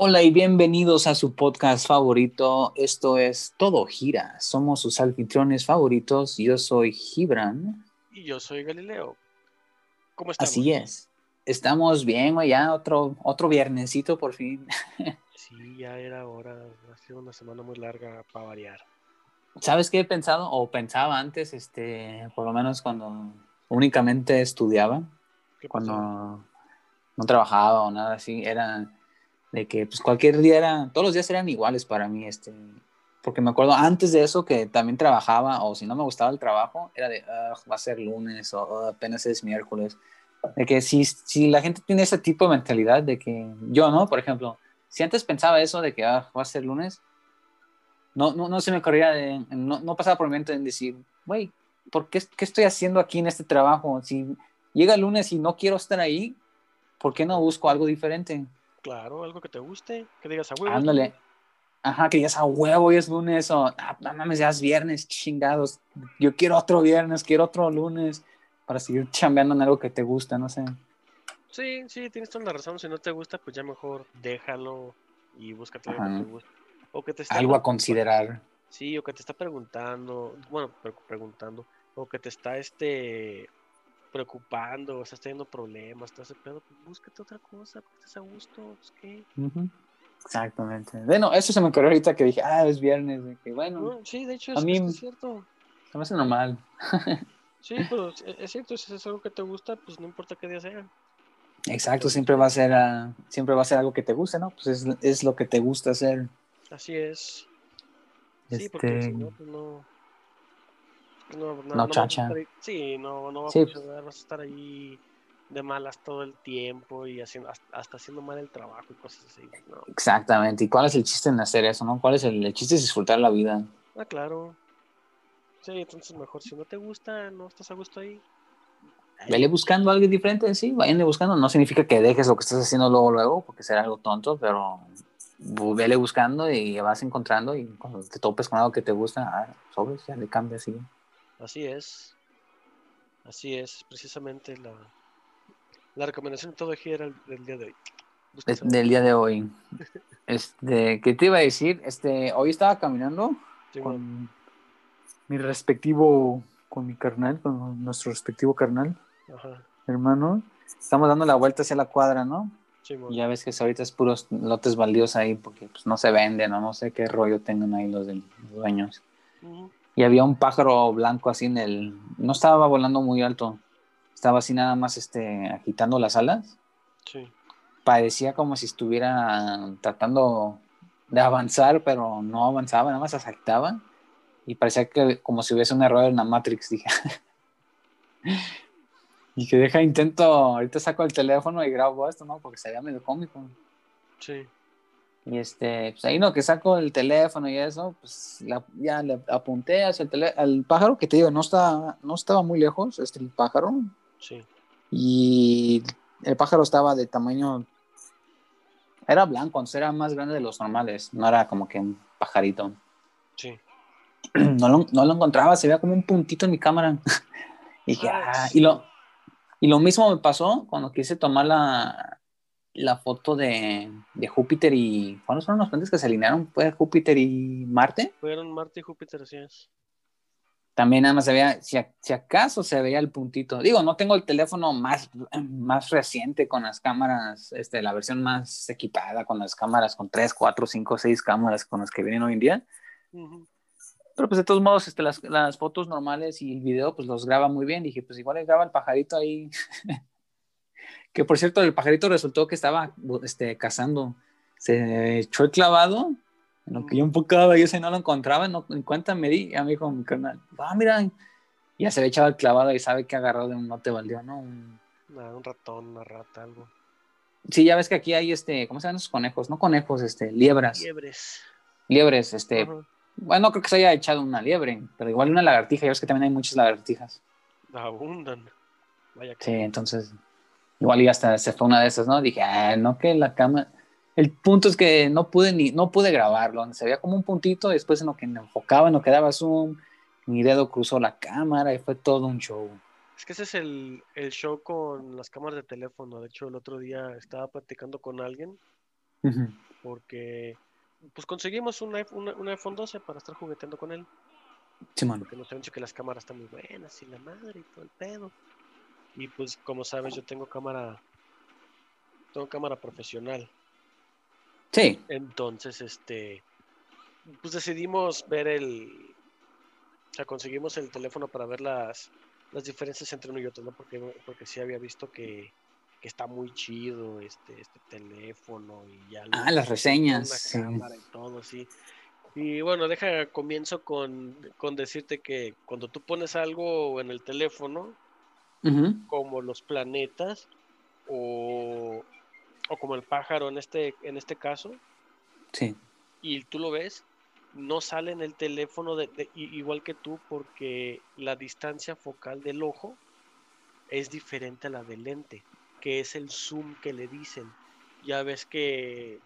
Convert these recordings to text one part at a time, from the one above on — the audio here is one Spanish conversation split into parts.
Hola y bienvenidos a su podcast favorito. Esto es Todo Gira. Somos sus anfitriones favoritos. Yo soy Gibran. Y yo soy Galileo. ¿Cómo estamos? Así es. Estamos bien, güey, ya otro, otro viernesito por fin. Sí, ya era hora. Ha sido una semana muy larga para variar. ¿Sabes qué he pensado? O pensaba antes, este, por lo menos cuando únicamente estudiaba, ¿Qué cuando no trabajaba o nada así, era de que pues cualquier día era, todos los días eran iguales para mí, este, porque me acuerdo antes de eso que también trabajaba o si no me gustaba el trabajo, era de, "Ugh, va a ser lunes o "Ugh, apenas es miércoles. De que si, si la gente tiene ese tipo de mentalidad de que yo, ¿no? Por ejemplo, si antes pensaba eso de que "Ah, va a ser lunes, no, no, no se me corría de, no, no pasaba por mi mente en decir, güey, ¿por qué, qué estoy haciendo aquí en este trabajo? Si llega el lunes y no quiero estar ahí, ¿por qué no busco algo diferente? Claro, algo que te guste, que digas a huevo. Ándale. Ajá, que ya es a huevo, hoy es lunes o ah, no mames, ya es viernes, chingados. Yo quiero otro viernes, quiero otro lunes para seguir chambeando en algo que te gusta, no sé. Sí, sí, tienes toda la razón. Si no te gusta, pues ya mejor déjalo y búscate algo que te guste. O que te esté Algo a considerar. Sí, o que te está preguntando, bueno, pre- preguntando, o que te está este preocupando, o estás teniendo problemas, estás pedo, pues búscate otra cosa, que estés a gusto, pues qué. Exactamente. Bueno, eso se me ocurrió ahorita que dije, ah, es viernes. de que, bueno, No, sí, de hecho a es, mí- es cierto. se me hace normal. Sí, pero es, es cierto, si es algo que te gusta, pues no importa qué día sea. Exacto, siempre va a ser, siempre va a ser algo que te guste, ¿no? Pues es, es lo que te gusta hacer. Así es. Sí, porque Este, si no, pues no. No, no, No chacha. ahí- sí, no, no va a Sí. funcionar, vas a estar ahí de malas todo el tiempo y haciendo, hasta, haciendo mal el trabajo y cosas así. No. Exactamente. ¿Y cuál es el chiste en hacer eso, no? ¿Cuál es el, el chiste? Es disfrutar la vida. Ah, claro. Sí, entonces mejor si no te gusta, no estás a gusto ahí. Vele buscando algo diferente, sí, vayanle buscando. No significa que dejes lo que estás haciendo luego, luego, porque será algo tonto, pero vele buscando y vas encontrando y cuando te topes con algo que te gusta, ah, sobres, ya le cambias así. Así es. Así es, precisamente la, la recomendación de todo gira del, del día de hoy. Es del día de hoy. Este, ¿qué te iba a decir? Este, hoy estaba caminando Sí, man. con mi respectivo, con mi carnal, con nuestro respectivo carnal, Ajá. hermano. Estamos dando la vuelta hacia la cuadra, ¿no? Sí. Y ya ves que ahorita es puros lotes baldíos ahí porque pues, no se venden o no sé qué rollo tengan ahí los, del- los dueños. Ujú. Y había un pájaro blanco así en el... No estaba volando muy alto. Estaba así nada más este, agitando las alas. Sí. Parecía como si estuviera tratando de avanzar, pero no avanzaba, nada más se agitaba. Y parecía que como si hubiese un error en la Matrix, dije. y que deja intento, ahorita saco el teléfono y grabo esto, ¿no? Porque sería medio cómico. Sí. Y este, pues ahí no, que saco el teléfono y eso, pues la- ya le apunté hacia el tele- al pájaro, que te digo, no, está, no estaba muy lejos, este el pájaro, Sí. y el pájaro estaba de tamaño, era blanco, entonces era más grande de los normales, no era como que un pajarito. Sí. No lo, no lo encontraba, se veía como un puntito en mi cámara. y, dije, Ah, "Ah", y, lo, y lo mismo me pasó cuando quise tomar la, la foto de, de Júpiter y. ¿Cuáles fueron los planetas que se alinearon? ¿Fue Júpiter y Marte? Fueron Marte y Júpiter, así es. También nada más se veía, si, a- si acaso se veía el puntito. Digo, no tengo el teléfono más, más reciente con las cámaras, este, la versión más equipada con las cámaras, con 3, 4, 5, 6 cámaras con las que vienen hoy en día. Ujú. Pero pues de todos modos, este, las, las fotos normales y el video, pues los graba muy bien. Dije, pues igual graba el pajarito ahí. que por cierto, el pajarito resultó que estaba este, cazando. Se echó el clavado, en lo que yo enfocaba, yo ese no lo encontraba, no, en cuenta me di, ya me dijo mi carnal, ah, mira, y ya se había echado el clavado y sabe que agarró de un no te valió, ¿no? Un- Nada, un ratón, una rata, algo. Sí, ya ves que aquí hay, este, ¿cómo se llaman esos conejos? No conejos, este, liebras, Liebres. liebres, este, Ajá. bueno, no creo que se haya echado una liebre, pero igual una lagartija, ya ves que también hay muchas lagartijas. Abundan. Vaya que. Sí, entonces, igual y hasta se fue una de esas, ¿no? Dije, ah, no, que la cámara. El punto es que no pude ni, no pude grabarlo. Se veía como un puntito, y después en lo que me enfocaba, en lo que daba zoom, mi dedo cruzó la cámara y fue todo un show. Es que ese es el, el show con las cámaras de teléfono. De hecho, el otro día estaba platicando con alguien porque pues conseguimos un iPhone, un iPhone 12 para estar jugueteando con él. Sí, mano. Porque nos han dicho que las cámaras están muy buenas y la madre y todo el pedo. Y pues como sabes, yo tengo cámara, tengo cámara profesional. Sí. Entonces, este, pues decidimos ver el, o sea, conseguimos el teléfono para ver las, las diferencias entre uno y otro, ¿no? Porque, porque sí había visto que, que está muy chido este, este teléfono y ya. Ah, las reseñas. Cámara y todo, sí. Y bueno, deja, comienzo con, con decirte que cuando tú pones algo en el teléfono, Como los planetas o, o como el pájaro en este, en este caso, Sí. y tú lo ves, no sale en el teléfono de, de- igual que tú porque la distancia focal del ojo es diferente a la del lente, que es el zoom que le dicen. Ya ves que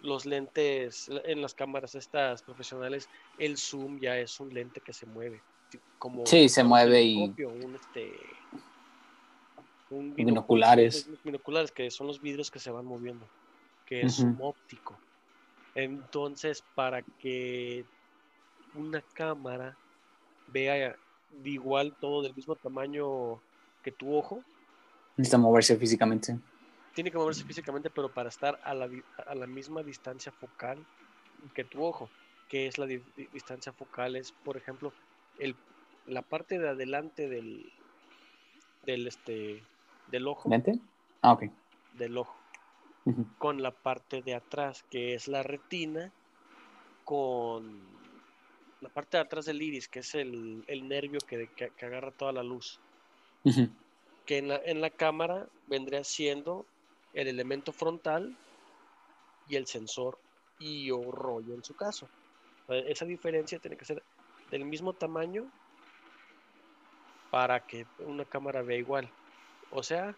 los lentes en las cámaras estas profesionales, el zoom ya es un lente que se mueve. Como Sí, se un mueve y- Un, este, un Binoculares. binoculares, que son los vidrios que se van moviendo, que es Ujú. óptico. Entonces, para que una cámara vea de igual todo del mismo tamaño que tu ojo, Necesita moverse físicamente. tiene que moverse físicamente, pero para estar a la, di- a la misma distancia focal que tu ojo, que es la di- di- distancia focal, es, por ejemplo, el, la parte de adelante del, del, este, del ojo. Ah, ok. del ojo, con la parte de atrás, que es la retina, con la parte de atrás del iris, que es el, el nervio que, que- que agarra toda la luz, que en la, en la cámara vendría siendo el elemento frontal y el sensor y o rollo en su caso. Eh, Esa diferencia tiene que ser del mismo tamaño para que una cámara vea igual. O sea,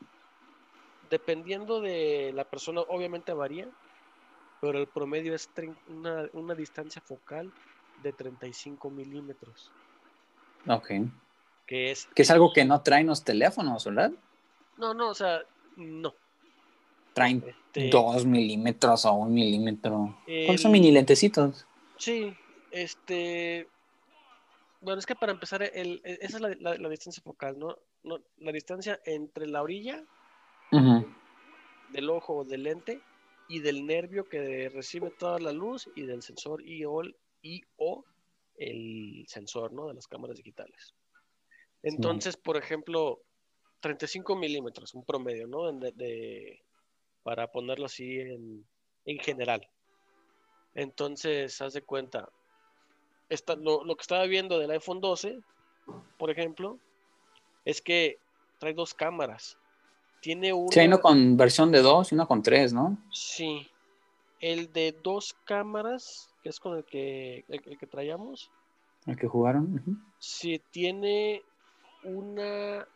dependiendo de la persona, obviamente varía, pero el promedio es una, una distancia focal de 35 milímetros, Ok. que es... Que es algo que no traen los teléfonos, ¿verdad? No, no, o sea, no. Traen Este, dos milímetros o un milímetro. Porque son mini lentecitos. Sí, este... Bueno, es que para empezar, el, el- esa es la, la- la distancia focal, ¿no? ¿no? La distancia entre la orilla del ojo o del lente y del nervio que recibe toda la luz y del sensor y o, y o el sensor, ¿no? De las cámaras digitales. Entonces, por ejemplo, 35 milímetros, un promedio, ¿no? De, de- para ponerlo así en, en general. Entonces, haz de cuenta, esta- lo, lo que estaba viendo del iPhone 12, por ejemplo, es que trae dos cámaras. Tiene una... Sí, hay uno con versión de dos y uno con tres, ¿no? Sí. El de dos cámaras, que es con el que, el, el que traíamos, El que jugaron. sí tiene una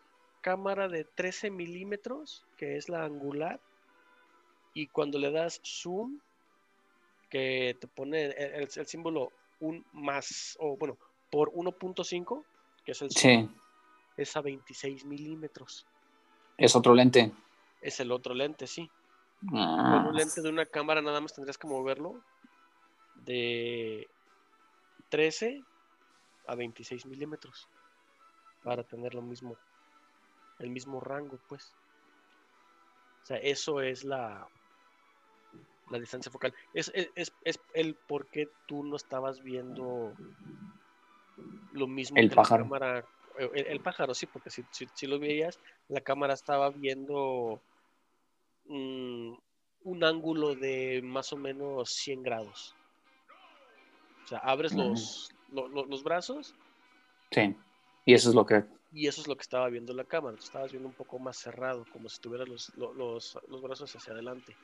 cámara de 13 milímetros, que es la angular, y cuando le das zoom, que te pone el, el- el símbolo un más, o bueno, por 1.5, que es el zoom, Sí, es a 26 milímetros. es otro lente. Es el otro lente, sí. Con Ah, un lente de una cámara nada más tendrías que moverlo de 13 a 26 milímetros para tener lo mismo, el mismo rango, pues. O sea, eso es la, la distancia focal. Es, es, es, es el por qué tú no estabas viendo lo mismo El que pájaro. la cámara. eh, El, el pájaro, sí, porque si, si, si lo veías, la cámara estaba viendo mm, un ángulo de más o menos 100 grados. O sea, abres Ujú. los, lo- lo- los brazos sí. Y eso es lo que. y eso es lo que estaba viendo la cámara. Tú estabas viendo un poco más cerrado, como si tuvieras los, lo- los, los brazos hacia adelante.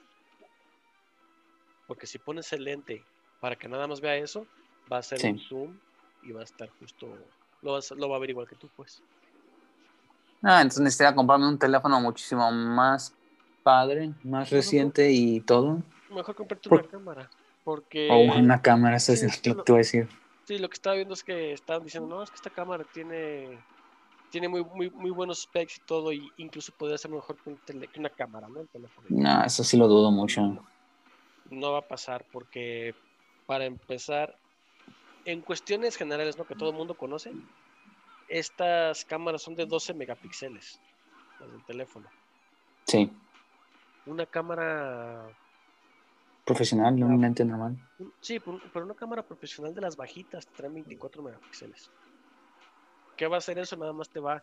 Porque si pones el lente para que nada más vea eso, va a ser Sí. un zoom y va a estar justo. Lo, vas- lo va a ver igual que tú, pues. Ah, entonces necesitaría comprarme un teléfono muchísimo más padre, más reciente y todo. Mejor comprarte Por- una cámara. Porque. O una cámara, eso sí, es lo que te voy a decir. Sí, lo que estaba viendo es que estaban diciendo, no, es que esta cámara tiene tiene muy, muy, muy buenos specs y todo, y incluso podría ser mejor que, un tele- que una cámara, ¿no? El teléfono. No, eso sí lo dudo mucho. No va a pasar porque para empezar, en cuestiones generales, ¿no? Que todo el mundo conoce, estas cámaras son de 12 megapíxeles, las del teléfono. Sí. Una cámara Profesional, no un lente normal. Sí, pero una cámara profesional de las bajitas trae 24 megapíxeles. ¿Qué va a hacer eso? Nada más te va.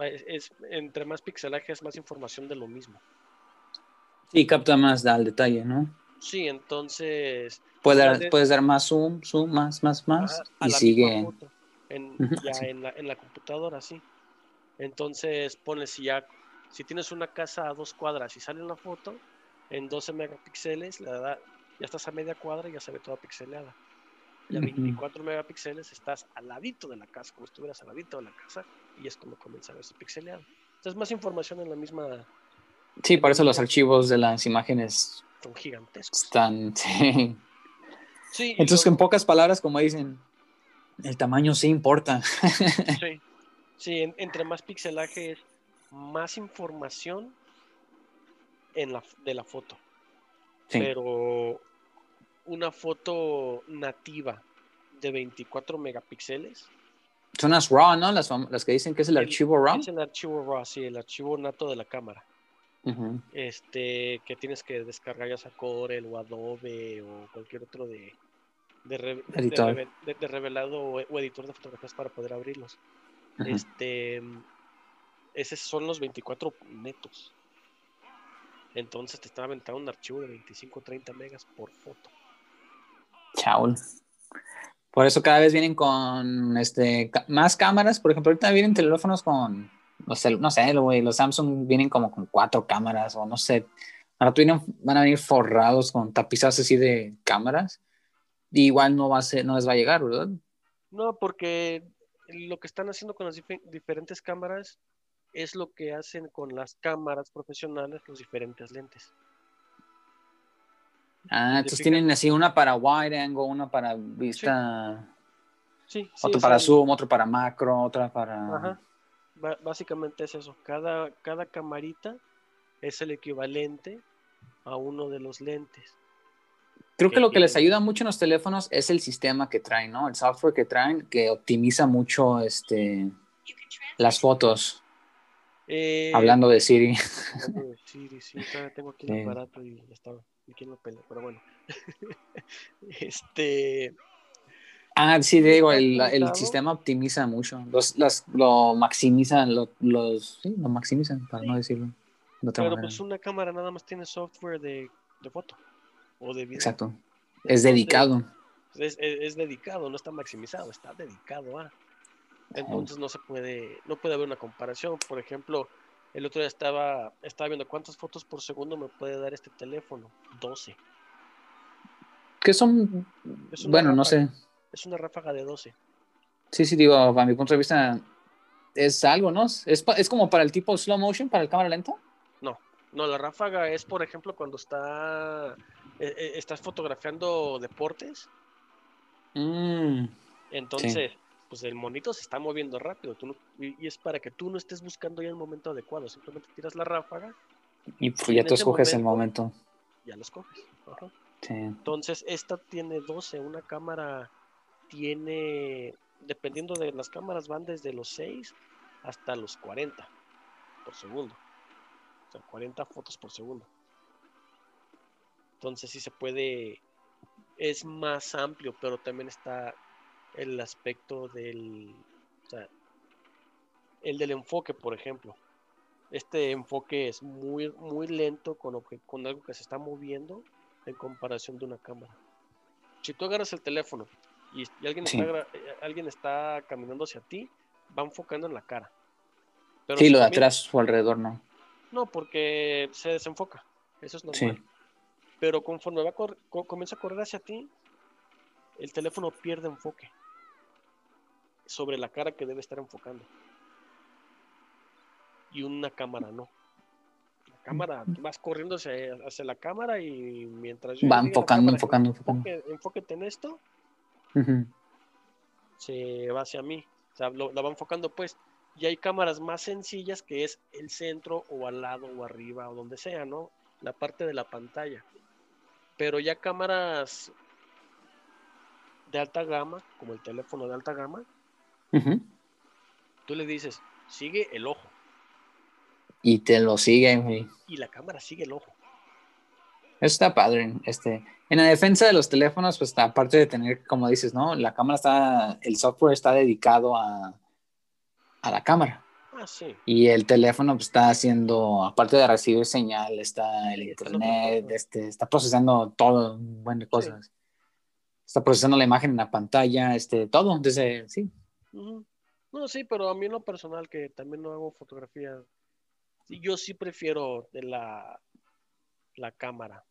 es, entre más pixelaje es más información de lo mismo. Sí, capta más da al detalle, ¿no? Sí, entonces. puedes dar más zoom, zoom, más, más, más. y sigue. en, ya en, la, en la computadora, sí. Entonces pones si ya. Si tienes una casa a dos cuadras y sale una foto, en 12 megapíxeles, la da, ya estás a media cuadra y ya se ve toda pixeleada. Y a 24 megapíxeles estás al ladito de la casa, como si estuvieras al ladito de la casa, y es como comienza a verse pixeleado. Entonces, más información en la misma. Sí, por eso los archivos de las imágenes son gigantescos. Están. Sí. Entonces, en pocas palabras, como dicen, el tamaño sí importa. sí, sí entre más pixelaje es más información en la, de la foto. Pero una foto nativa de 24 megapíxeles. Son las RAW, ¿no? Las, las que dicen que es el, archivo RAW. Es el archivo RAW, sí, el archivo nato de la cámara. Este, que tienes que descargar ya sea Corel o Adobe o cualquier otro de, de, de, revelado o, editor de fotografías para poder abrirlos. Este, esos son los 24 netos. Entonces te estaba aventando un archivo de 25 o 30 megas por foto. Chao. Por eso cada vez vienen con este más cámaras. Por ejemplo, ahorita vienen teléfonos con, no sé, no sé, los Samsung vienen como con cuatro cámaras o no sé. Ahora vienen, van a venir forrados con tapizados así de cámaras. igual no va a ser, no les va a llegar, ¿verdad? No, porque lo que están haciendo con las diferentes cámaras es lo que hacen con las cámaras profesionales los diferentes lentes. Ah, entonces tienen así una para wide angle, una para vista. Sí. otro para zoom, otro para macro, otra para. Ajá. Básicamente es eso. Cada, cada camarita es el equivalente a uno de los lentes. Creo que, lo que les ayuda mucho en los teléfonos es el sistema que traen, ¿no? El software que traen que optimiza mucho este las fotos. Eh, Hablando de Siri. Siri, sí, tengo aquí el aparato y ya estaba. aquí no pelea, pero bueno. este. Ah, sí, digo, el, el, sistema optimiza mucho. Los, las, lo maximizan, lo, los, sí, lo maximizan, para no decirlo. pero pues una cámara nada más tiene software de, de foto o de video. Exacto. Es dedicado. Es, es, es, dedicado, no está maximizado, está dedicado a. Entonces no se puede, no puede haber una comparación. Por ejemplo, el otro día estaba, estaba viendo cuántas fotos por segundo me puede dar este teléfono. 12. ¿Qué son? bueno, no sé. Es una ráfaga de 12. Sí, sí, digo, a mi punto de vista es algo, ¿no? ¿Es, es como para el tipo slow motion, para el cámara lenta? No, no, la ráfaga es, por ejemplo, cuando está, eh, eh, estás fotografiando deportes. Mm, Entonces, pues el monito se está moviendo rápido y, es para que tú no estés buscando ya el momento adecuado, simplemente tiras la ráfaga. Y, pues ya tú escoges el momento. Ya lo escoges. Entonces, esta tiene 12, una cámara tiene, dependiendo de las cámaras, van desde los 6 hasta los 40 por segundo. O sea, 40 fotos por segundo. Entonces sí se puede, es más amplio, pero también está el aspecto del, el del enfoque, por ejemplo. Este enfoque es muy, muy lento con, con algo que se está moviendo en comparación de una cámara. Si tú agarras el teléfono y, alguien, está, eh, alguien está caminando hacia ti, va enfocando en la cara. Pero sí, lo de atrás o alrededor no. No, porque se desenfoca. Eso es normal. Pero conforme va comienza a correr hacia ti, el teléfono pierde enfoque sobre la cara que debe estar enfocando. Y una cámara no. La cámara, vas corriendo hacia, la cámara y mientras va enfocando, enfocando, enfocando. enfóquete en esto, se va hacia mí. O sea, lo, la va enfocando pues. Y hay cámaras más sencillas que es el centro o al lado o arriba o donde sea, ¿no? La parte de la pantalla. Pero ya cámaras de alta gama, como el teléfono de alta gama, tú le dices, sigue el ojo. Y te lo sigue, güey. Y la cámara sigue el ojo. Eso está padre. Este, en la defensa de los teléfonos, pues aparte de tener, como dices, ¿no? La cámara está, el software está dedicado a, a la cámara. Ah, sí. Y el teléfono pues, está haciendo, aparte de recibir señal, está el internet, este, está procesando todo, un buen de cosas. Está procesando la imagen en la pantalla, este, todo, desde, sí. No, sí, pero a mí en lo personal, que también no hago fotografía, yo sí prefiero de la, la cámara.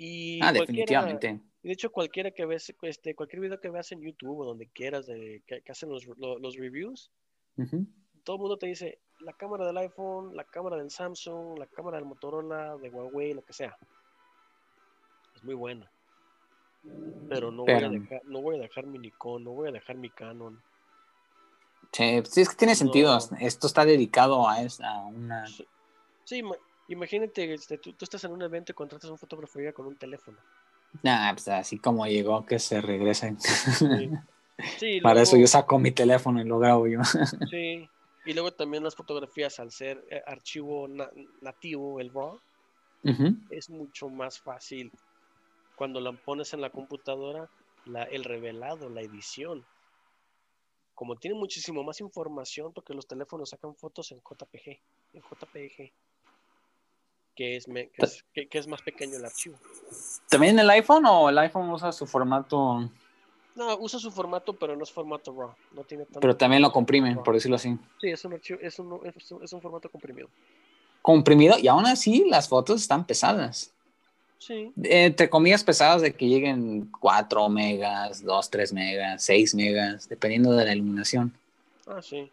Y ah, definitivamente. de hecho, cualquiera que ves, este, cualquier video que veas en YouTube o donde quieras, de, que, que hacen los, lo- los reviews, todo el mundo te dice la cámara del iPhone, la cámara del Samsung, la cámara del Motorola, de Huawei, lo que sea. Es muy buena. Pero no, Pero- Voy, a dejar, no voy a dejar mi Nikon, no voy a dejar mi Canon. Sí, sí, es que tiene sentido. Esto está dedicado a, es- a una... Sí, imagínate, este, tú, tú estás en un evento y contratas a un fotógrafo y llega con un teléfono. Nah, pues así como llegó, que se regresen. Sí. Sí, Para eso yo saco mi teléfono y lo grabo yo. Sí, y luego también las fotografías, al ser eh, archivo na- nativo, el RAW, es mucho más fácil cuando la pones en la computadora, la, el revelado, la edición. Como tiene muchísimo más información, porque los teléfonos sacan fotos en JPG, en JPG, que es, me- que es, que- que es más pequeño el archivo. ¿También el iPhone o el iPhone usa su formato, No, usa su formato, pero no es formato RAW. No tiene tanto pero también lo RAW. por decirlo así? Sí, es un archivo, es un, es un- es un formato comprimido. Comprimido y aún así las fotos están pesadas. Sí, Entre comillas pesadas de que lleguen 4 megas, 2, 3 megas, 6 megas, dependiendo de la iluminación. ah, sí.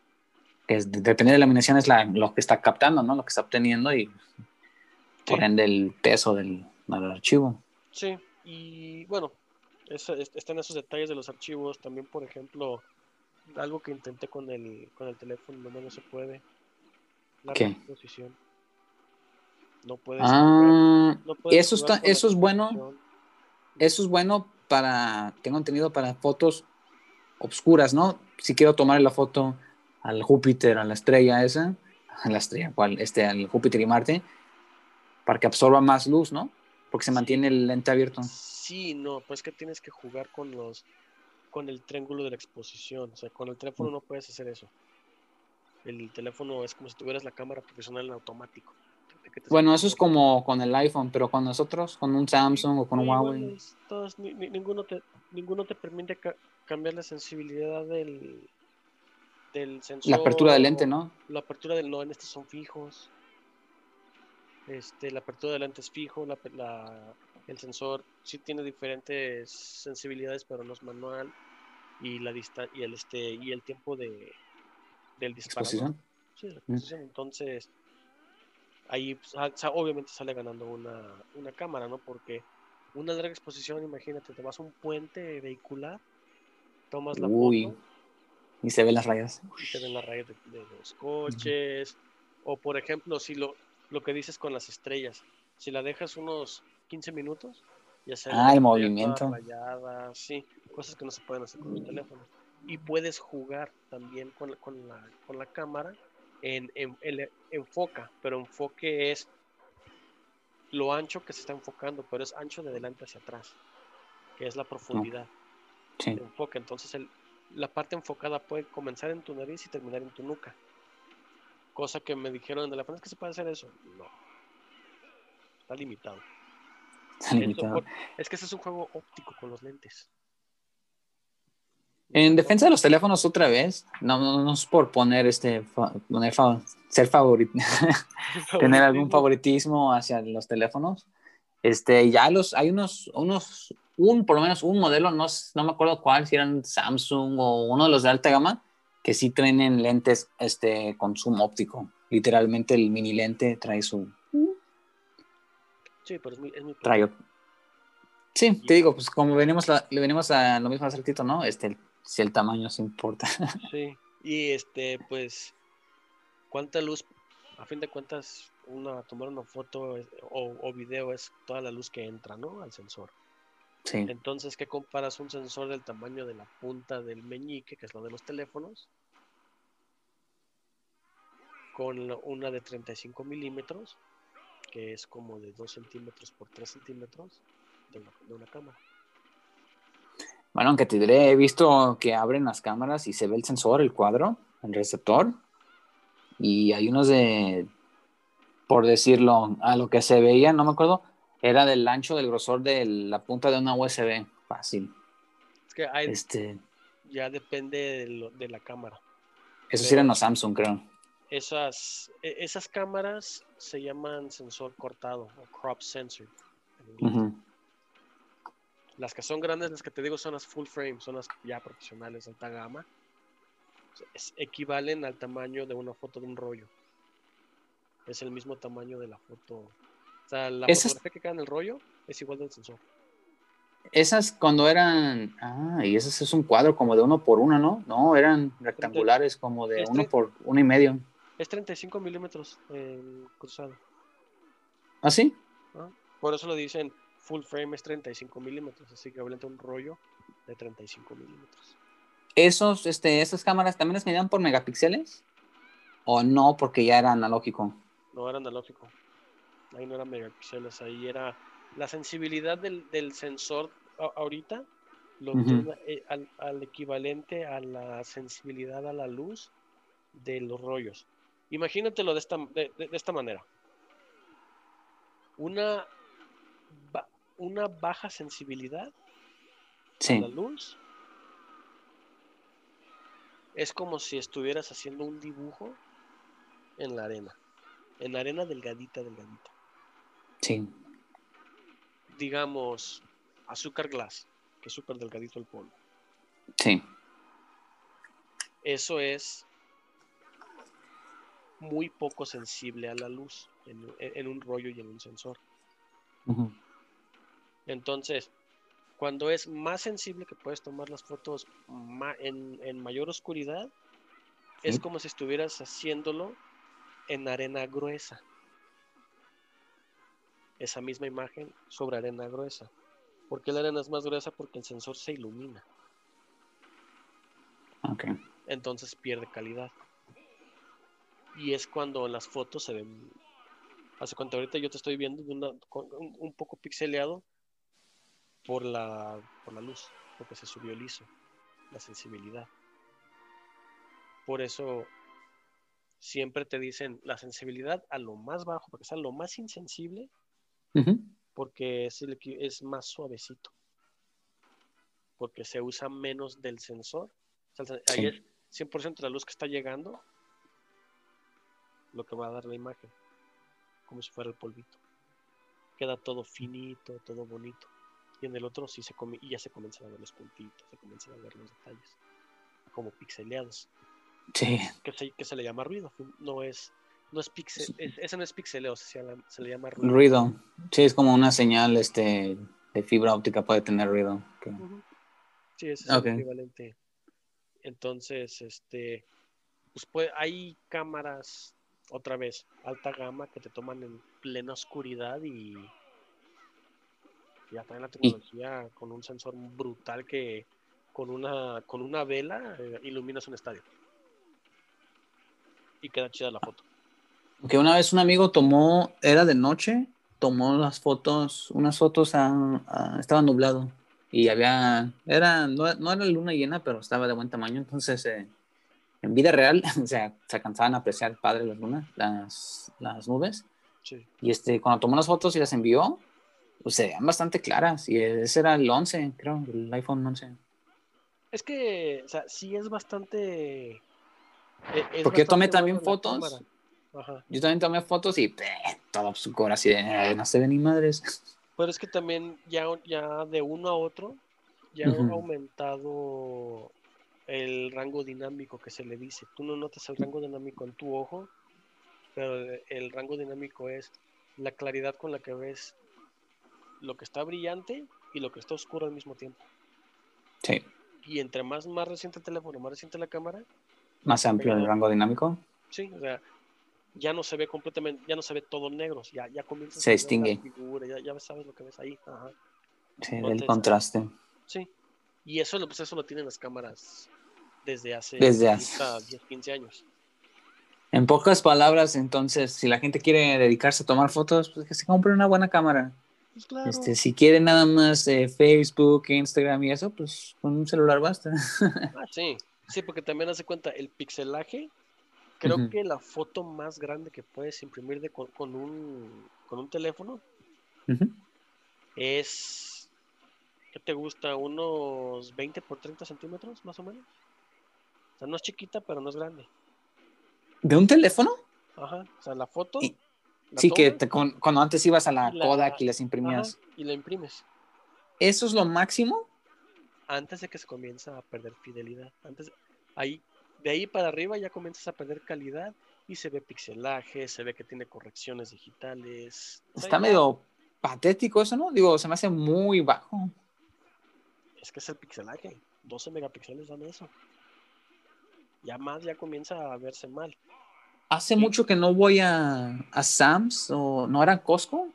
Es, dependiendo de la iluminación es la, lo que está captando, ¿no? Lo que está obteniendo y por Sí. ende el peso del, del archivo. Sí, y bueno, eso- es- están esos detalles de los archivos. También, por ejemplo, algo que intenté con el, con el teléfono, no, no se puede. La ¿Qué? exposición. No puedes. Ah, no puedes eso está- eso es bueno. eso es bueno para, tengo entendido, para fotos obscuras, ¿no? Si quiero tomar la foto al Júpiter, a la estrella esa, a la estrella, ¿cuál? Este, al Júpiter y Marte, para que absorba más luz, ¿no? Porque se mantiene el lente abierto. Sí, no, pues que tienes que jugar con los con el triángulo de la exposición. O sea, con el teléfono no puedes hacer eso. El teléfono es como si tuvieras la cámara profesional en automático. Bueno, eso es como con el iPhone, pero con nosotros, con un Samsung o con un Huawei. todos, ni- ni- ninguno, te, ninguno te permite ca- cambiar la sensibilidad del, del sensor. La apertura del lente, ¿no? La apertura del no, en estos son fijos. Este, la apertura del lente es fijo, la, la- el sensor sí tiene diferentes sensibilidades, pero no es manual. Y la dista y el este y el tiempo de del. Exposición. Sí, la exposición. Entonces, ahí pues, ah, obviamente sale ganando una, una cámara, ¿no? Porque una larga exposición, imagínate, te vas a un puente vehicular, tomas la Uy, foto y se ven las rayas. y te ven las rayas de, de los coches. O, por ejemplo, si lo, lo que dices con las estrellas, si la dejas unos 15 minutos, ya se ven Ah, el movimiento. todas rayadas, sí, cosas que no se pueden hacer con los teléfonos. Y puedes jugar también con, la- con, la, con la cámara en, en, el enfoca, pero enfoque es lo ancho que se está enfocando, pero es ancho de delante hacia atrás, que es la profundidad Sí. enfoque. Entonces el- la parte enfocada puede comenzar en tu nariz y terminar en tu nuca. Cosa que me dijeron el iPhone, ¿es que se puede hacer eso? No. Está limitado. Está limitado. es que ese es un juego óptico con los lentes. En defensa de los teléfonos otra vez, no, no, no es por poner este, poner fa- ser favorito, tener algún favoritismo hacia los teléfonos. Este, ya los, hay unos, unos, un, por lo menos un modelo, no, no me acuerdo cuál, si eran Samsung o uno de los de alta gama, que sí traen lentes, este, con zoom óptico. Literalmente el mini lente trae su, Sí, pero es muy, es muy trae. Sí, te digo, pues como venimos, la- le venimos a lo mismo hace ratito, ¿no? Este, si el tamaño se importa. Sí. Y este, pues, ¿cuánta luz? A fin de cuentas, una, tomar una foto o video es toda la luz que entra, ¿no? Al sensor. Sí. Entonces, ¿qué comparas un sensor del tamaño de la punta del meñique, que es lo de los teléfonos, con una de 35 milímetros, que es como de 2 centímetros por 3 centímetros de una, de una cámara? Bueno, aunque te diré, he visto que abren las cámaras y se ve el sensor, el cuadro, el receptor. Y hay unos de, por decirlo, a lo que se veía, no me acuerdo, era del ancho, del grosor de la punta de una USB. Fácil. Es que hay, Este, ya depende de, lo- de la cámara. eso sí Pero- eran los Samsung, creo. Esas, e- esas cámaras se llaman sensor cortado o crop sensor. Las que son grandes, las que te digo, son las full frame, son las ya profesionales, alta gama. Es- equivalen al tamaño de una foto de un rollo. Es el mismo tamaño de la foto. O sea, la Esas- fotografía que queda en el rollo es igual del sensor. Esas cuando eran. Ah, y ese es un cuadro como de uno por uno, ¿no? No, eran rectangulares como de uno por uno y medio. Es 35 milímetros en cruzado. ¿Ah, sí? ¿no? Por eso lo dicen full frame es 35 milímetros, así que equivalente a un rollo de 35 milímetros. ¿Esos, este, esas cámaras también las medían por megapíxeles? ¿O no, porque ya era analógico? No era analógico. Ahí no eran megapíxeles, ahí era la sensibilidad del, del sensor a- ahorita lo eh, al, al equivalente a la sensibilidad a la luz de los rollos. Imagínatelo de esta, de, de- de esta manera. Una, ba- una baja sensibilidad a la luz es como si estuvieras haciendo un dibujo en la arena. En la arena delgadita, delgadita. Sí. Digamos, azúcar glass, que es súper delgadito el polvo. Sí. Eso es muy poco sensible a la luz en, en un rollo y en un sensor. Entonces, cuando es más sensible que puedes tomar las fotos en, en mayor oscuridad, es como si estuvieras haciéndolo en arena gruesa. Esa misma imagen sobre arena gruesa. ¿Por qué la arena es más gruesa? Porque el sensor se ilumina. Ok. entonces pierde calidad. Y es cuando las fotos se ven. Hace cuenta, ahorita yo te estoy viendo de una, con- un, poco pixeleado por la, por la luz, porque se subió el ISO, la sensibilidad. Por eso siempre te dicen la sensibilidad a lo más bajo, porque sea lo más insensible, Porque es, el equi- es más suavecito. Porque se usa menos del sensor. O sea, ahí Sí. es 100% la luz que está llegando lo que va a dar la imagen. Como si fuera el polvito. Queda todo finito, todo bonito. Y en el otro sí se come, y ya se comienzan a ver los puntitos, se comienzan a ver los detalles. Como pixeleados. Sí. Que se, que se le llama ruido. No es, no es pixel, es- ese no es pixeleo, se, llama- se le llama ruido. Ruido. Sí, es como una señal este, de fibra óptica puede tener ruido. Ujú. Sí, ese es el equivalente. Entonces, este, pues puede- hay cámaras, otra vez, alta gama que te toman en plena oscuridad y ya traen la tecnología con un sensor brutal que con una con una vela eh, iluminas un estadio. Y queda chida la foto. Que una vez un amigo tomó, era de noche, tomó las fotos, unas fotos a, a- estaba nublado y había, era, no, no era luna llena, pero estaba de buen tamaño, entonces eh, en vida real, o sea, se alcanzaban a apreciar padre las lunas, las, las nubes, Sí. y este, cuando tomó las fotos y las envió, pues se veían bastante claras, y ese era el 11, creo, el iPhone 11. Es que, o sea, sí es bastante. e- es Porque yo tomé bastante también fotos. cámara. Ajá. Yo también tomé fotos y eh, todo oscuro, así de, "Eh, no se ve ni madres. Pero es que también ya, ya de uno a otro, ya Ujú. ha aumentado el rango dinámico que se le dice. Tú no notas el rango dinámico en tu ojo, pero el rango dinámico es la claridad con la que ves lo que está brillante y lo que está oscuro al mismo tiempo. Sí, Y entre más, más reciente el teléfono, más reciente la cámara, más amplio el rango dinámico. sí, o sea, ya no se ve completamente, ya no se ve todo negro, ya, ya comienza Se a distingue. la figura, ya, ya sabes lo que ves ahí. Ajá. Sí, Entonces, el contraste. Sí. Y eso, lo- pues eso lo tienen las cámaras desde hace Desde 30, hace- 10, 15 años. En pocas palabras, entonces, si la gente quiere dedicarse a tomar fotos, pues que se compre una buena cámara. Pues claro. Este, si quiere nada más eh, Facebook, Instagram y eso, pues con un celular basta. Ah, sí. Sí, porque también hace cuenta, el pixelaje, creo que la foto más grande que puedes imprimir de, con, con un, con un teléfono es, ¿qué te gusta? Unos 20 por 30 centímetros, más o menos. O sea, no es chiquita, pero no es grande. ¿De un teléfono? Ajá. O sea, la foto. Y- la Sí, que te- con- cuando antes ibas a la, la- Kodak y las ajá, imprimías. y la imprimes. ¿Eso es lo máximo? antes de que se comienza a perder fidelidad. Antes, ahí, de ahí para arriba ya comienzas a perder calidad y se ve pixelaje, se ve que tiene correcciones digitales. Está ya- medio patético eso, ¿no? Digo, se me hace muy bajo. Es que es el pixelaje. 12 megapíxeles dan eso. Ya más ya comienza a verse mal. Hace mucho que no voy a, a Sam's o no era Costco,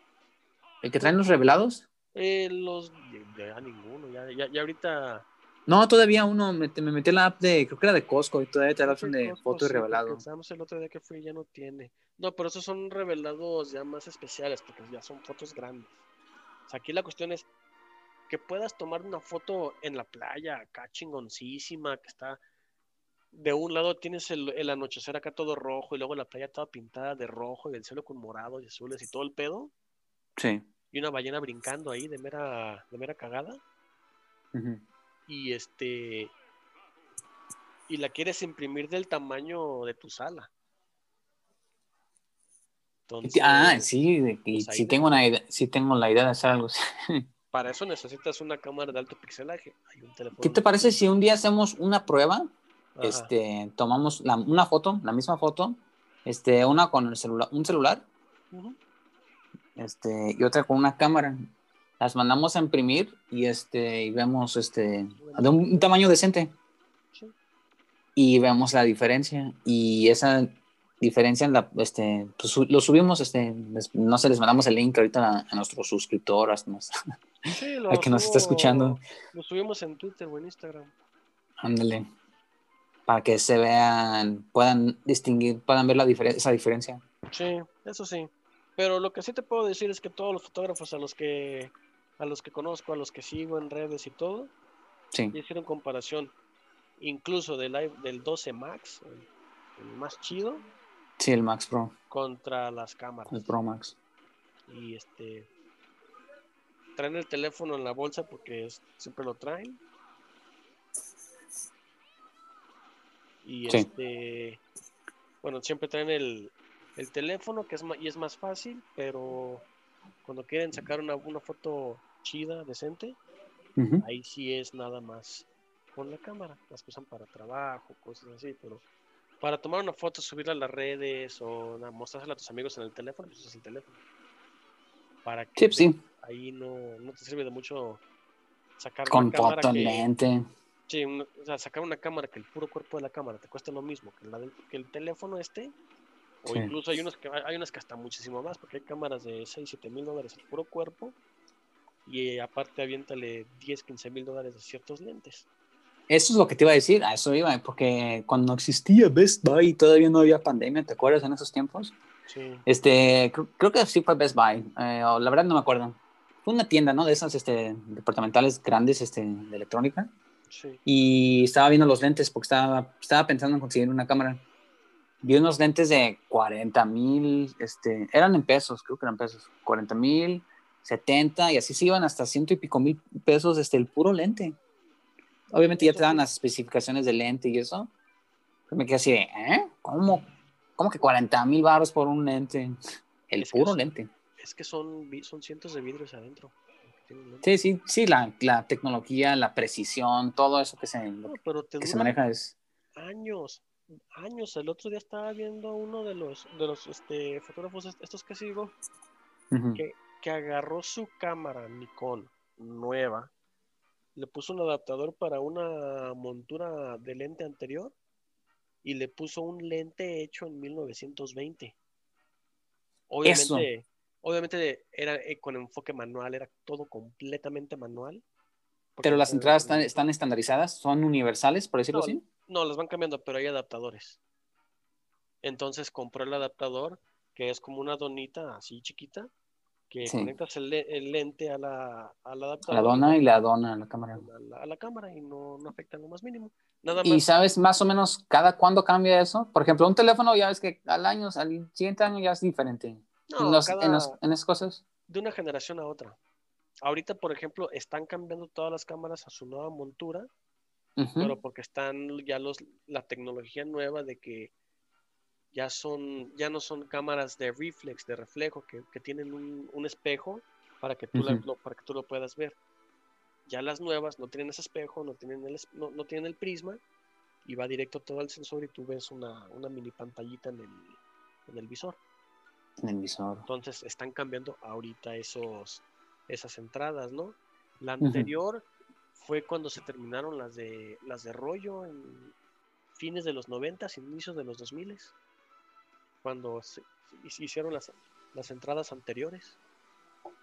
el que traen los revelados. Eh, los ya ninguno, ya, ya, ya ahorita No, todavía uno me, me metí en la app de, creo que era de Costco y todavía te la opción de Costco foto y sí, revelado. el Sam's el otro día que fui ya no tiene. No, pero esos son revelados ya más especiales porque ya son fotos grandes. O sea, aquí la cuestión es que puedas tomar una foto en la playa, acá chingoncísima, que está de un lado tienes el, el anochecer acá todo rojo y luego la playa toda pintada de rojo y el cielo con morados y azules y todo el pedo Sí. y una ballena brincando ahí de mera de mera cagada. Y este y la quieres imprimir del tamaño de tu sala. Entonces, Ah, sí, pues de- tengo una idea, sí tengo la idea de hacer algo para eso necesitas una cámara de alto pixelaje. Hay un teléfono. ¿Qué te parece si un día hacemos una prueba? Ajá. Este, tomamos la- una foto, la misma foto, este, una con el celular, un celular, este, y otra con una cámara. Las mandamos a imprimir y este, y vemos este, de un, un tamaño decente. Sí. Y vemos la diferencia. Y esa diferencia la, este, pues, lo subimos, este, les- no sé, les mandamos el link ahorita a, a nuestros suscriptores, al que nos está escuchando. Lo subimos en Twitter o en Instagram. Ándale. Para que se vean, puedan distinguir, puedan ver la diferencia, esa diferencia. Sí, eso sí. Pero lo que sí te puedo decir es que todos los fotógrafos a los que a los que conozco, a los que sigo en redes y todo, Sí. hicieron comparación incluso del, del 12 Max, el, el más chido, Sí, el Max Pro, contra las cámaras. el Pro Max. Y este traen el teléfono en la bolsa porque es- siempre lo traen. Y Sí. este bueno, siempre traen el, el teléfono que es y es más fácil, pero cuando quieren sacar una, una foto chida, decente, ahí sí es nada más con la cámara. Las que usan para trabajo, cosas así, pero para tomar una foto, subirla a las redes o na- mostrársela a tus amigos en el teléfono, pues usas el teléfono. Para que Sí, pues sí, ahí no, no te sirve de mucho sacar con una cámara que, lente. sí, una- o sea, sacar una cámara que el puro cuerpo de la cámara te cuesta lo mismo que, la del- que el teléfono este o incluso hay unos que hay unas que hasta muchísimo más porque hay cámaras de 6, 7 mil dólares el puro cuerpo y aparte aviéntale 10, 15 mil dólares de ciertos lentes Eso es lo que te iba a decir, a eso iba, porque cuando existía Best Buy y todavía no había pandemia, ¿te acuerdas en esos tiempos? sí, Este, creo, creo que sí fue Best Buy, eh, o la verdad no me acuerdo. Fue una tienda, ¿no? De esas este, departamentales grandes este, de electrónica. sí, Y estaba viendo los lentes porque estaba, estaba pensando en conseguir una cámara. Vi unos lentes de 40 mil, este, eran en pesos, creo que eran pesos, 40 mil, 70 y así se iban hasta ciento y pico mil pesos este, el puro lente. Obviamente ya te dan las especificaciones del lente y eso. Pero me quedé así, de, ¿eh? ¿Cómo, ¿Cómo que 40 mil baros por un lente? El Es puro lente. es que son son cientos de vidrios adentro. Sí, sí, sí, la, la tecnología, la precisión, todo eso que se, No, pero te que se maneja es... años años el otro día estaba viendo uno de los de los este, fotógrafos est- estos que sigo que, que agarró su cámara Nikon nueva, le puso un adaptador para una montura de lente anterior y le puso un lente hecho en 1920. Obviamente, obviamente era eh, con enfoque manual, era todo completamente manual. Pero las entradas están, están, estandarizadas, son universales, por decirlo así. No, las van cambiando, pero hay adaptadores. Entonces compró el adaptador, que es como una donita así chiquita, que conectas el, lente a la, al adaptador. La dona y la dona a la cámara. A la, cámara y no, no, afecta en lo más mínimo. ¿Y sabes más o menos cada cuándo cambia eso? Por ejemplo, un teléfono ya ves que al año, al siguiente año ya es diferente. No, en, en, esas cosas. De una generación a otra. Ahorita, por ejemplo, están cambiando todas las cámaras a su nueva montura, pero porque están ya los, la tecnología nueva de que ya son, ya no son cámaras de reflex, de reflejo, que, tienen un, espejo para que, tú lo, para que tú lo puedas ver. Ya las nuevas no tienen ese espejo, no tienen el, no, no tienen el prisma y va directo todo el sensor y tú ves una, mini pantallita en el, en el visor. En el visor. Entonces están cambiando ahorita esos, esas entradas, ¿no? La anterior fue cuando se terminaron las de las de rollo en fines de los 90, inicios de los 2000 cuando se, hicieron las, las entradas anteriores.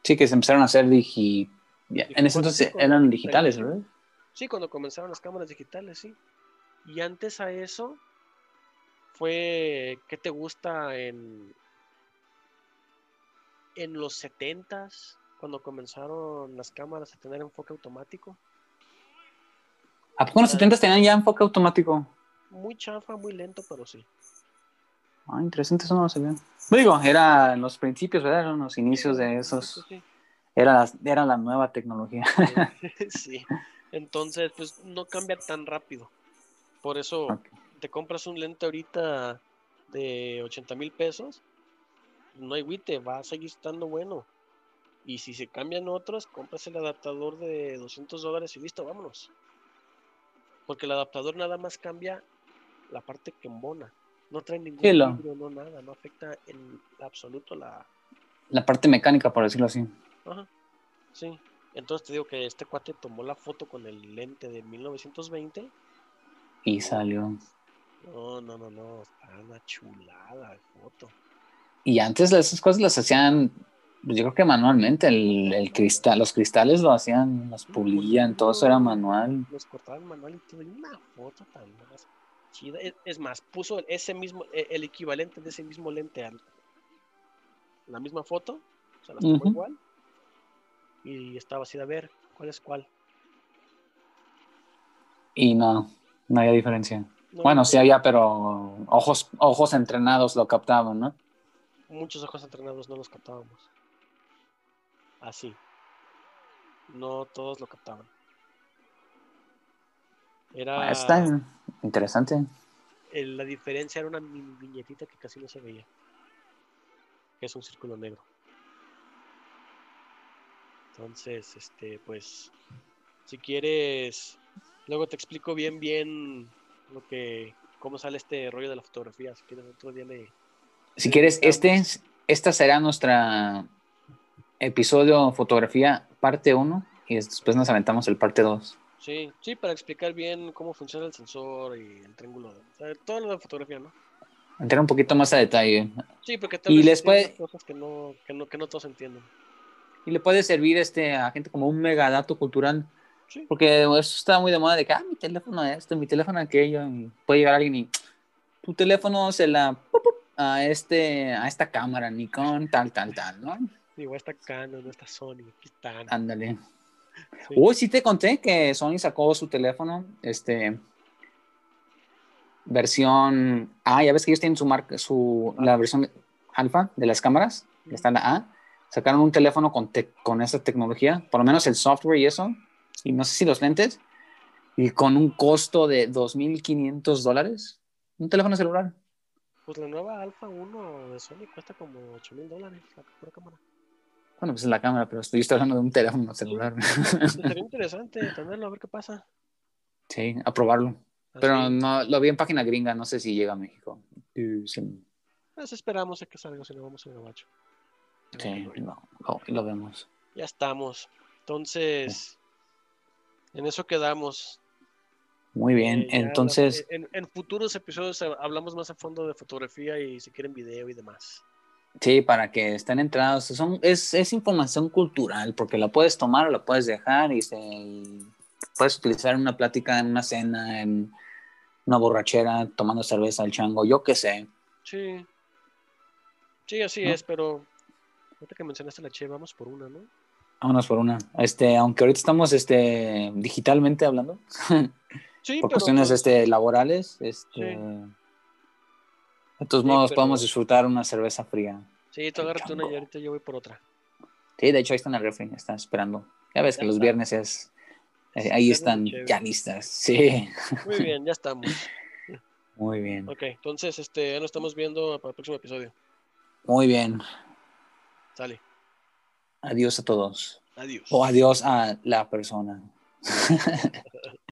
Sí, que se empezaron a hacer digi... En ese entonces eran digitales, ¿verdad? Sí, cuando comenzaron las cámaras digitales, sí. Y antes a eso fue, ¿qué te gusta en, en los setentas, cuando comenzaron las cámaras a tener enfoque automático? ¿A poco en los setentas tenían ya enfoque automático? Muy chafa, muy lento, pero sí. Ah, interesante, eso no lo sabía. Digo, era en los principios, ¿verdad? Eran los inicios de esos. Era la, era la nueva tecnología. sí. Entonces, pues no cambia tan rápido. Por eso te compras un lente ahorita de 80 mil pesos. No hay guite, va a seguir estando bueno. Y si se cambian otros, compras el adaptador de 200 dólares y listo, vámonos. Porque el adaptador nada más cambia la parte que embona. No trae ningún libro, no nada, no afecta en absoluto la... La parte mecánica, por decirlo así. Ajá, sí. Entonces te digo que este cuate tomó la foto con el lente de 1920. Y salió. No, no, no, no, está una chulada de foto. Y antes esas cosas las hacían, pues, yo creo que manualmente, el, el cristal, los cristales lo hacían, los pulían, todo eso era manual. Los cortaban manual y todo, y una foto tan es, más, puso ese mismo, e, el equivalente de ese mismo lente a la misma foto, o sea, las tomó igual. Y estaba así de a ver cuál es cuál. Y no, no había diferencia. bueno, sí había, pero ojos, ojos entrenados lo captaban, ¿no? Muchos ojos entrenados no los captábamos. Así. No todos lo captaban. Era... Está interesante. la diferencia era una viñetita que casi no se veía. Que es un círculo negro. Entonces, este, pues, si quieres, luego te explico bien, bien lo que, cómo sale este rollo de la fotografía. Si quieres, otro día le. Si quieres, este, esta será nuestra episodio fotografía parte 1 y después nos aventamos el parte 2. Sí, sí, para explicar bien cómo funciona el sensor y el triángulo, todo lo de fotografía, ¿no? Entrar un poquito más a detalle. Sí, porque tal y les puede... cosas que no, que, no, que no todos entienden. Y le puede servir este a gente como un megadato cultural. Sí. Porque eso está muy de moda de que, ah, mi teléfono esto, mi teléfono aquello. Y puede llegar alguien y tu teléfono se la a este a esta cámara Nikon tal tal tal, ¿no? Digo, esta Canon, esta Sony, aquí están. Ándale. Uy, sí te conté que Sony sacó su teléfono, este, versión A, ya ves que ellos tienen su marca, su, la versión alfa de las cámaras, que está la A, sacaron un teléfono con, con esa tecnología, por lo menos el software y eso, y no sé si los lentes, y con un costo de 2.500 dólares, un teléfono celular. Pues la nueva Alpha 1 de Sony cuesta como 8.000 dólares la cámara. Bueno, pues es la cámara, pero estoy, hablando de un teléfono celular. Sería interesante tenerlo, a ver qué pasa. Sí, a probarlo. Pero no, lo vi en página gringa, no sé si llega a México. Pues esperamos a que salga, si no vamos a gabacho. Sí, lo, vemos. Ya estamos. Entonces, en eso quedamos. Muy bien, eh, entonces... en, futuros episodios hablamos más a fondo de fotografía y si quieren video y demás. Sí, para que estén entrados. Son, es, es información cultural, porque la puedes tomar o la puedes dejar y se, puedes utilizar en una plática, en una cena, en una borrachera, tomando cerveza al chango, yo qué sé. Sí. Sí, así es, pero ahorita que mencionaste la che, vamos por una, ¿no? Vámonos por una. Este, aunque ahorita estamos este, digitalmente hablando. Sí, por pero, cuestiones pues, este, laborales. Este, Sí. De todos Sí, modos, pero- podemos disfrutar una cerveza fría. Sí, tú agárrate una y ahorita yo voy por otra. Sí, de hecho, ahí está en el refri, está esperando. Ya ves Ya que los viernes es. eh, ahí están chévere. ya listas. Sí, Muy bien, ya estamos. muy bien. Ok, entonces este, ya nos estamos viendo para el próximo episodio. Muy bien. Sale. Adiós a todos. Adiós. O adiós a la persona.